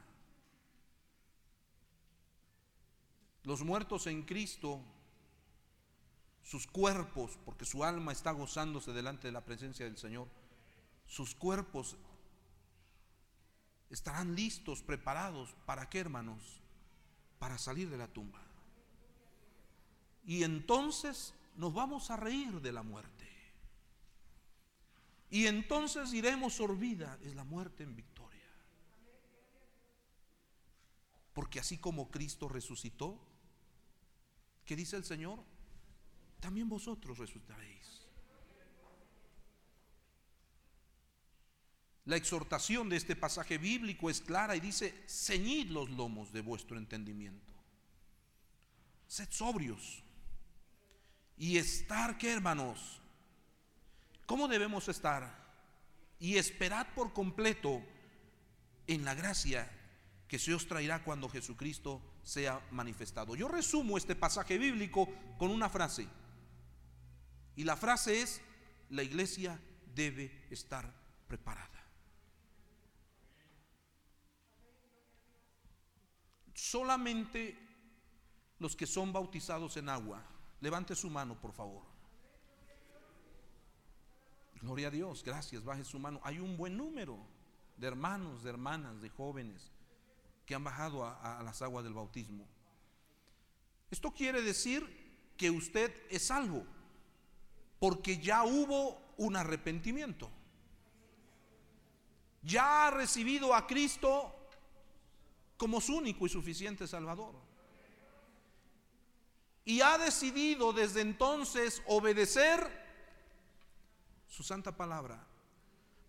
Speaker 1: Los muertos en Cristo, sus cuerpos, porque su alma está gozándose delante de la presencia del Señor, sus cuerpos estarán listos, preparados. ¿Para qué, hermanos? Para salir de la tumba. Y entonces nos vamos a reír de la muerte. Y entonces iremos vida es la muerte en victoria. Porque así como Cristo resucitó, ¿qué dice el Señor? También vosotros resucitaréis. La exhortación de este pasaje bíblico es clara y dice, ceñid los lomos de vuestro entendimiento. Sed sobrios. Y estar, ¿qué hermanos? ¿Cómo debemos estar? Y esperad por completo en la gracia que se os traerá cuando Jesucristo sea manifestado. Yo resumo este pasaje bíblico con una frase. Y la frase es, la iglesia debe estar preparada. Solamente los que son bautizados en agua. Levante su mano, por favor. Gloria a Dios, gracias, baje su mano. Hay un buen número de hermanos, de hermanas, de jóvenes que han bajado a, las aguas del bautismo. Esto quiere decir que usted es salvo, porque ya hubo un arrepentimiento. Ya ha recibido a Cristo como su único y suficiente Salvador. Y ha decidido desde entonces obedecer su santa palabra.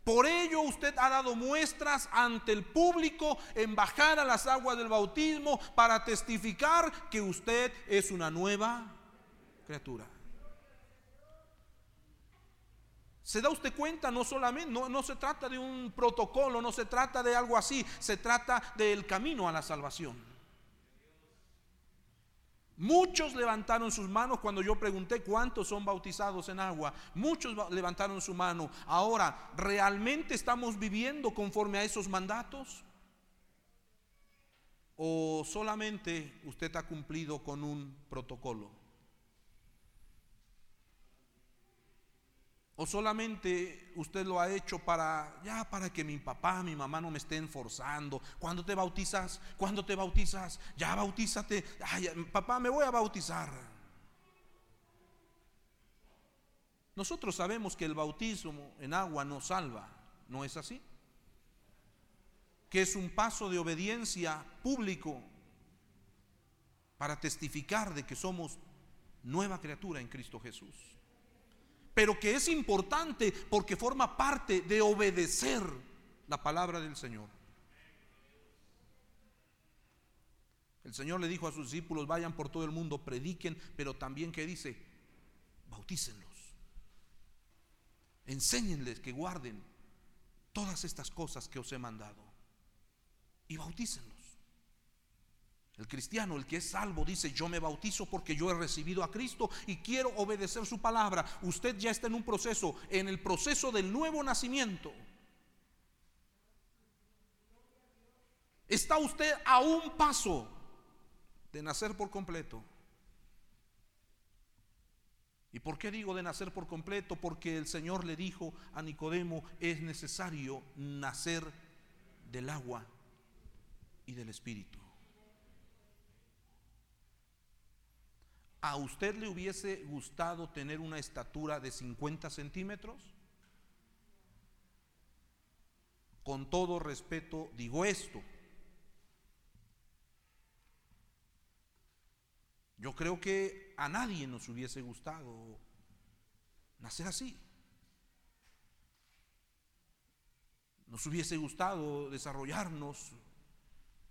Speaker 1: Por ello usted ha dado muestras ante el público en bajar a las aguas del bautismo para testificar que usted es una nueva criatura. ¿Se da usted cuenta? No solamente, no, no, se trata de un protocolo, no se trata de algo así, se trata del camino a la salvación. Muchos levantaron sus manos cuando yo pregunté cuántos son bautizados en agua. Muchos levantaron su mano. Ahora, ¿realmente estamos viviendo conforme a esos mandatos? ¿O solamente usted ha cumplido con un protocolo? ¿O solamente usted lo ha hecho para, ya, para que mi papá, mi mamá no me estén forzando? ¿Cuándo te bautizas? ¿Cuándo te bautizas? Ya bautízate. Ay, papá, me voy a bautizar. Nosotros sabemos que el bautismo en agua nos salva, ¿no es así? Que es un paso de obediencia público para testificar de que somos nueva criatura en Cristo Jesús pero que es importante porque forma parte de obedecer la palabra del Señor. El Señor le dijo a sus discípulos, vayan por todo el mundo, prediquen, pero también que dice, bautícenlos. Enséñenles que guarden todas estas cosas que os he mandado y bautícenlos. El cristiano, el que es salvo, dice, yo me bautizo porque yo he recibido a Cristo y quiero obedecer su palabra. Usted ya está en un proceso, en el proceso del nuevo nacimiento. Está usted a un paso de nacer por completo. ¿Y por qué digo de nacer por completo? Porque el Señor le dijo a Nicodemo, es necesario nacer del agua y del Espíritu. ¿A usted le hubiese gustado tener una estatura de 50 centímetros? Con todo respeto digo esto. Yo creo que a nadie nos hubiese gustado nacer así. Nos hubiese gustado desarrollarnos,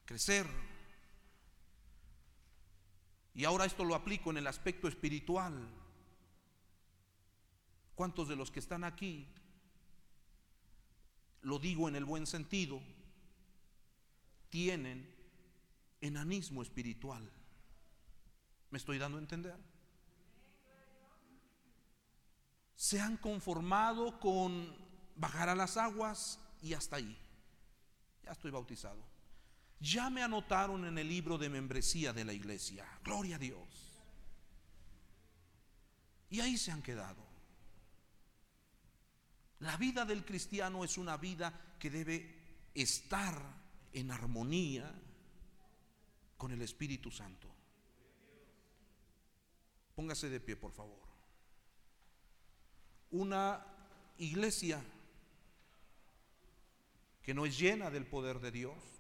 Speaker 1: crecer, y ahora esto lo aplico en el aspecto espiritual. ¿Cuántos de los que están aquí, lo digo en el buen sentido, tienen enanismo espiritual? ¿Me estoy dando a entender? Se han conformado con bajar a las aguas y hasta ahí. Ya estoy bautizado ya me anotaron en el libro de membresía de la iglesia. Gloria a Dios. Y ahí se han quedado. La vida del cristiano es una vida que debe estar en armonía con el Espíritu Santo. Póngase de pie, por favor. Una iglesia que no es llena del poder de Dios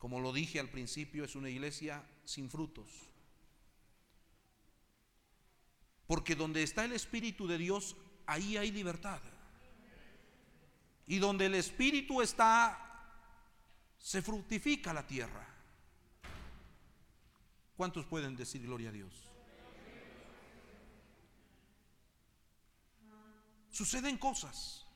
Speaker 1: como lo dije al principio, es una iglesia sin frutos. Porque donde está el Espíritu de Dios, ahí hay libertad. Y donde el Espíritu está, se fructifica la tierra. ¿Cuántos pueden decir gloria a Dios? Suceden cosas.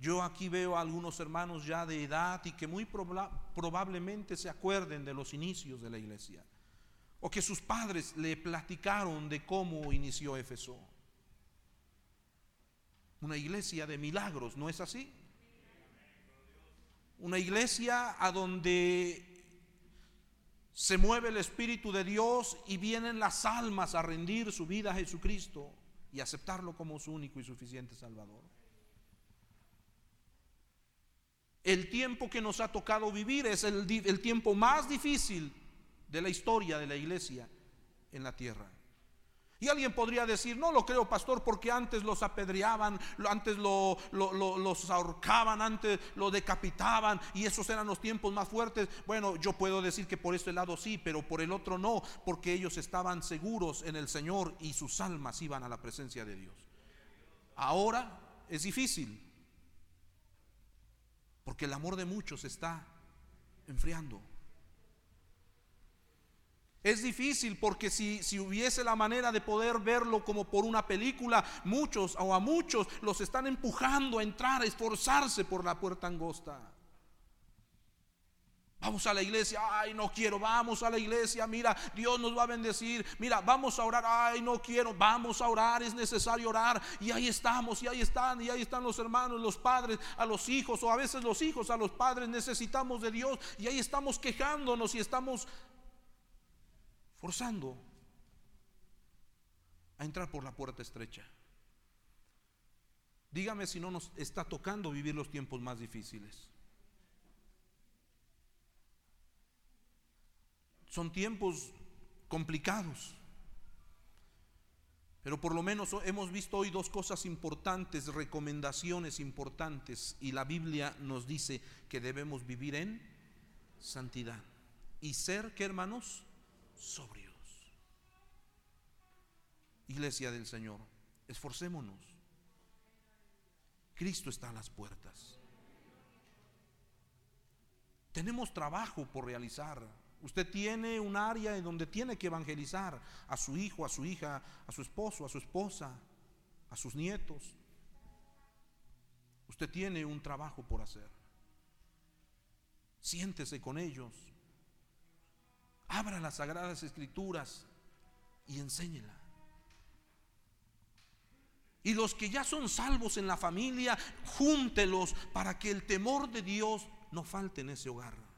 Speaker 1: Yo aquí veo a algunos hermanos ya de edad y que muy probablemente se acuerden de los inicios de la iglesia. O que sus padres le platicaron de cómo inició Éfeso. Una iglesia de milagros, ¿no es así? Una iglesia a donde se mueve el Espíritu de Dios y vienen las almas a rendir su vida a Jesucristo y aceptarlo como su único y suficiente Salvador. El tiempo que nos ha tocado vivir es el, tiempo más difícil de la historia de la iglesia en la tierra. Y alguien podría decir, no lo creo, pastor, porque antes los apedreaban, antes lo, los ahorcaban, antes lo decapitaban y esos eran los tiempos más fuertes. Bueno, yo puedo decir que por este lado sí, pero por el otro no, porque ellos estaban seguros en el Señor y sus almas iban a la presencia de Dios. Ahora es difícil, porque el amor de muchos está enfriando. Es difícil porque si, si, hubiese la manera de poder verlo como por una película, muchos o a muchos los están empujando a entrar, a esforzarse por la puerta angosta. Vamos a la iglesia, ay, no quiero, vamos a la iglesia, mira, Dios nos va a bendecir, mira, vamos a orar, ay, no quiero, vamos a orar, es necesario orar, y ahí estamos, y ahí están, y ahí están los hermanos, los padres, a los hijos, o a veces los hijos a los padres, necesitamos de Dios, y ahí estamos quejándonos y estamos forzando a entrar por la puerta estrecha. Dígame si no nos está tocando vivir los tiempos más difíciles. Son tiempos complicados. Pero por lo menos hemos visto hoy dos cosas importantes, recomendaciones importantes, y la Biblia nos dice que debemos vivir en santidad y ser, ¿qué hermanos? Sobrios. Iglesia del Señor, esforcémonos. Cristo está a las puertas. Tenemos trabajo por realizar. Usted tiene un área en donde tiene que evangelizar a su hijo, a su hija, a su esposo, a su esposa, a sus nietos. Usted tiene un trabajo por hacer. Siéntese con ellos. Abra las sagradas escrituras y enséñela. Y los que ya son salvos en la familia, júntelos para que el temor de Dios no falte en ese hogar.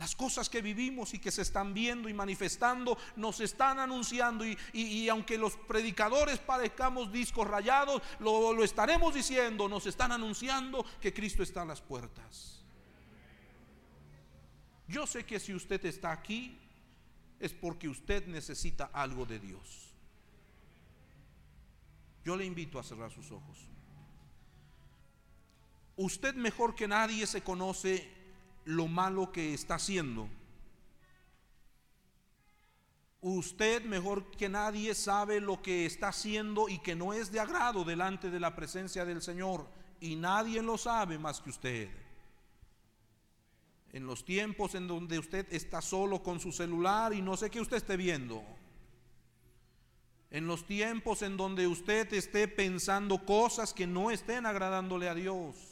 Speaker 1: Las cosas que vivimos y que se están viendo y manifestando nos están anunciando y, aunque los predicadores parezcamos discos rayados, lo, lo estaremos diciendo, nos están anunciando que Cristo está a las puertas. Yo sé que si usted está aquí es porque usted necesita algo de Dios. Yo le invito a cerrar sus ojos. Usted mejor que nadie se conoce lo malo que está haciendo. Usted mejor que nadie sabe lo que está haciendo y que no es de agrado delante de la presencia del Señor. Y nadie lo sabe más que usted. En los tiempos en donde usted está solo con su celular y no sé qué usted esté viendo. En los tiempos en donde usted esté pensando cosas que no estén agradándole a Dios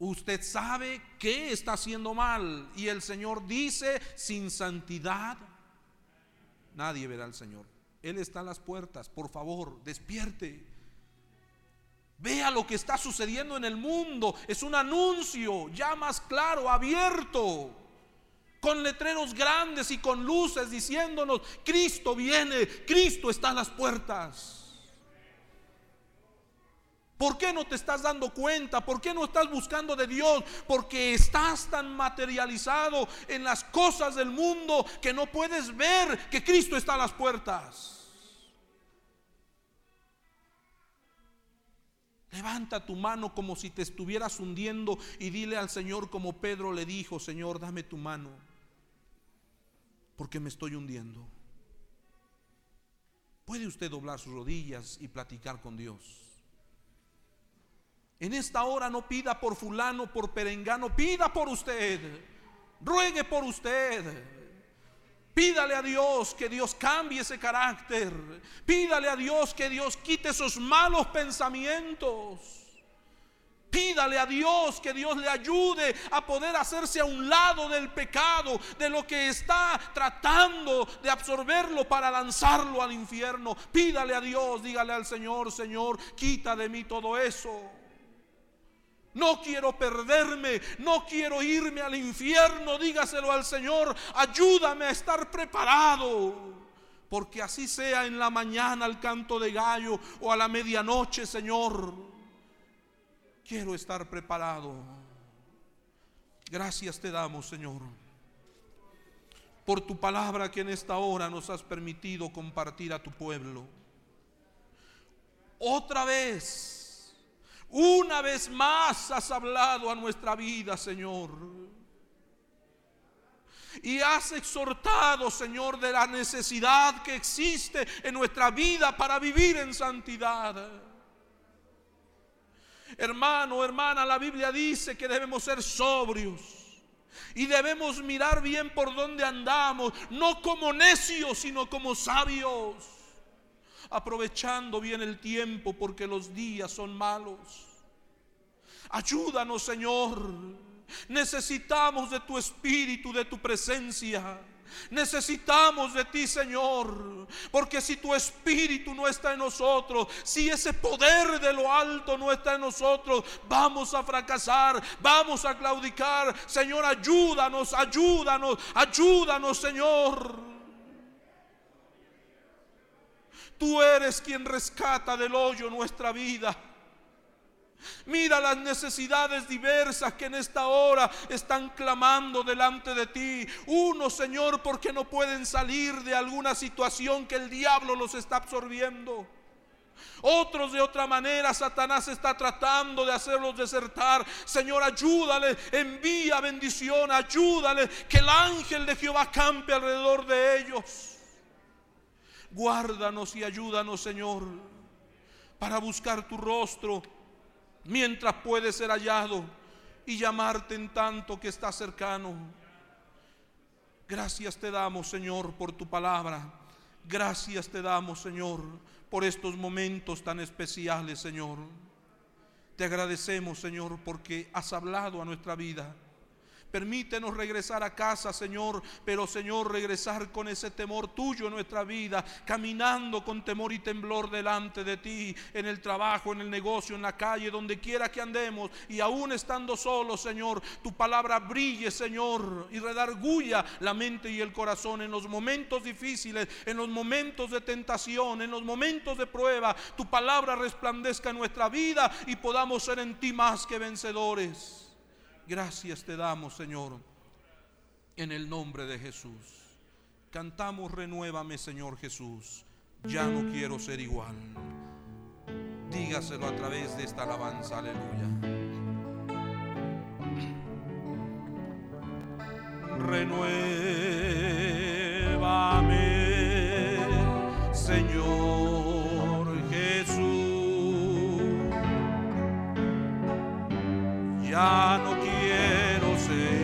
Speaker 1: Usted sabe que está haciendo mal y el Señor dice, sin santidad nadie verá al Señor. Él está a las puertas, por favor, despierte. Vea lo que está sucediendo en el mundo. Es un anuncio ya más claro, abierto, con letreros grandes y con luces diciéndonos, Cristo viene, Cristo está a las puertas. ¿Por qué no te estás dando cuenta? ¿Por qué no estás buscando de Dios? Porque estás tan materializado en las cosas del mundo que no puedes ver que Cristo está a las puertas. Levanta tu mano como si te estuvieras hundiendo y dile al Señor como Pedro le dijo, Señor, dame tu mano, porque me estoy hundiendo. Puede usted doblar sus rodillas y platicar con Dios. En esta hora no pida por fulano, por perengano, pida por usted. Ruegue por usted. Pídale a Dios que Dios cambie ese carácter. Pídale a Dios que Dios quite esos malos pensamientos. Pídale a Dios que Dios le ayude a poder hacerse a un lado del pecado, de lo que está tratando de absorberlo para lanzarlo al infierno. Pídale a Dios, dígale al Señor, Señor, quita de mí todo eso. No quiero perderme, no quiero irme al infierno. Dígaselo al Señor, ayúdame a estar preparado. Porque así sea en la mañana al canto de gallo o a la medianoche, Señor. Quiero estar preparado. Gracias te damos, Señor, por tu palabra que en esta hora nos has permitido compartir a tu pueblo. Otra vez una vez más has hablado a nuestra vida, Señor. Y has exhortado, Señor, de la necesidad que existe en nuestra vida para vivir en santidad. Hermano, hermana, la Biblia dice que debemos ser sobrios. Y debemos mirar bien por donde andamos, no como necios, sino como sabios aprovechando bien el tiempo porque los días son malos. Ayúdanos, Señor. Necesitamos de tu espíritu, de tu presencia. Necesitamos de ti, Señor, porque si tu espíritu no está en nosotros, si ese poder de lo alto no está en nosotros, vamos a fracasar, vamos a claudicar. Señor, ayúdanos, ayúdanos, ayúdanos, Señor. Tú eres quien rescata del hoyo nuestra vida. Mira las necesidades diversas que en esta hora están clamando delante de ti. Uno, Señor, porque no pueden salir de alguna situación que el diablo los está absorbiendo. Otros de otra manera, Satanás está tratando de hacerlos desertar. Señor, ayúdale, envía bendición, ayúdale, que el ángel de Jehová campe alrededor de ellos. Guárdanos y ayúdanos, Señor, para buscar tu rostro mientras puede ser hallado y llamarte en tanto que está cercano. Gracias te damos, Señor, por tu palabra. Gracias te damos, Señor, por estos momentos tan especiales, Señor. Te agradecemos, Señor, porque has hablado a nuestra vida. Permítenos regresar a casa, Señor, pero Señor, regresar con ese temor tuyo en nuestra vida, caminando con temor y temblor delante de ti, en el trabajo, en el negocio, en la calle, donde quiera que andemos, y aún estando solos, Señor, tu palabra brille, Señor, y redarguya la mente y el corazón en los momentos difíciles, en los momentos de tentación, en los momentos de prueba, tu palabra resplandezca en nuestra vida y podamos ser en ti más que vencedores. Gracias te damos, Señor, en el nombre de Jesús. Cantamos, renuévame, Señor Jesús. Ya no quiero ser igual. Dígaselo a través de esta alabanza, aleluya. Renuévame, Señor Jesús. Ya no quiero ser